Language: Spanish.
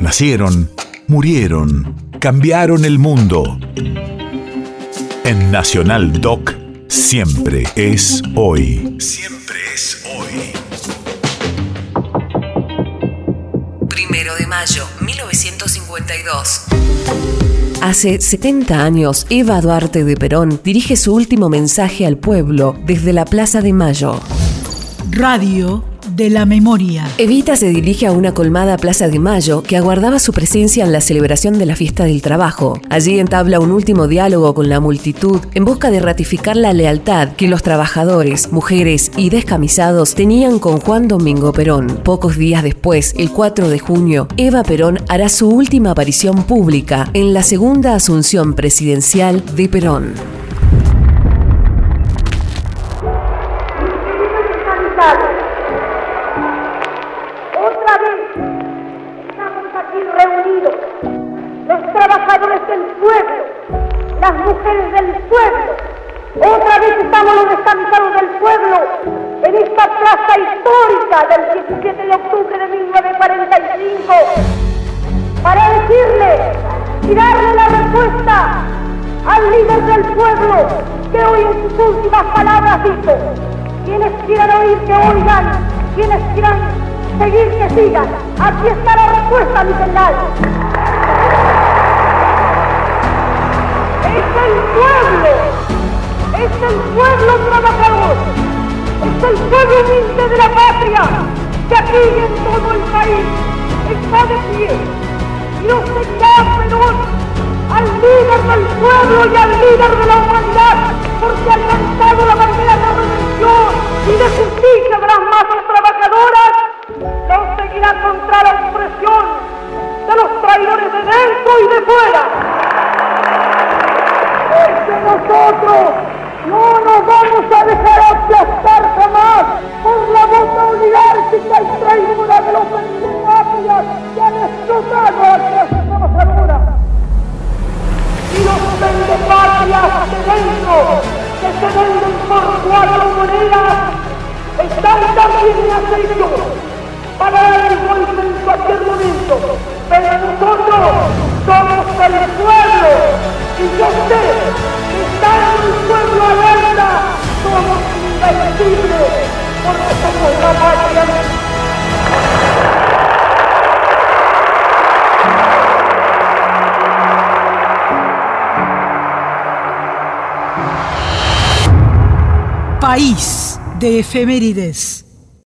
Nacieron, murieron, cambiaron el mundo. En Nacional Doc, siempre es hoy. Siempre es hoy. Primero de mayo, 1952. Hace 70 años, Eva Duarte de Perón dirige su último mensaje al pueblo desde la Plaza de Mayo. Radio de la memoria. Evita se dirige a una colmada Plaza de Mayo que aguardaba su presencia en la celebración de la fiesta del trabajo. Allí entabla un último diálogo con la multitud en busca de ratificar la lealtad que los trabajadores, mujeres y descamisados tenían con Juan Domingo Perón. Pocos días después, el 4 de junio, Eva Perón hará su última aparición pública en la segunda asunción presidencial de Perón. Los trabajadores del pueblo, las mujeres del pueblo. Otra vez estamos los descansados del pueblo en esta plaza histórica del 17 de octubre de 1945 para decirle y darle la respuesta al líder del pueblo que hoy en sus últimas palabras dijo, quienes quieran oír que oigan, quienes quieran seguir sigan. Aquí está la respuesta, mi general. el pueblo, es el pueblo trabajador, es el pueblo humilde de la patria, que aquí y en todo el país está de pie. Y no seguirá Perón al líder del pueblo y al líder de la humanidad, porque ha levantado la de dentro y de fuera nosotros no nos vamos a dejar aplastar jamás por la boca oligárquica y traidora de los mafias que han explotado a clase trabajadora. Y los vendepatrias de dentro, que se venden por cuatro monedas, están también en acecho para el País de efemérides.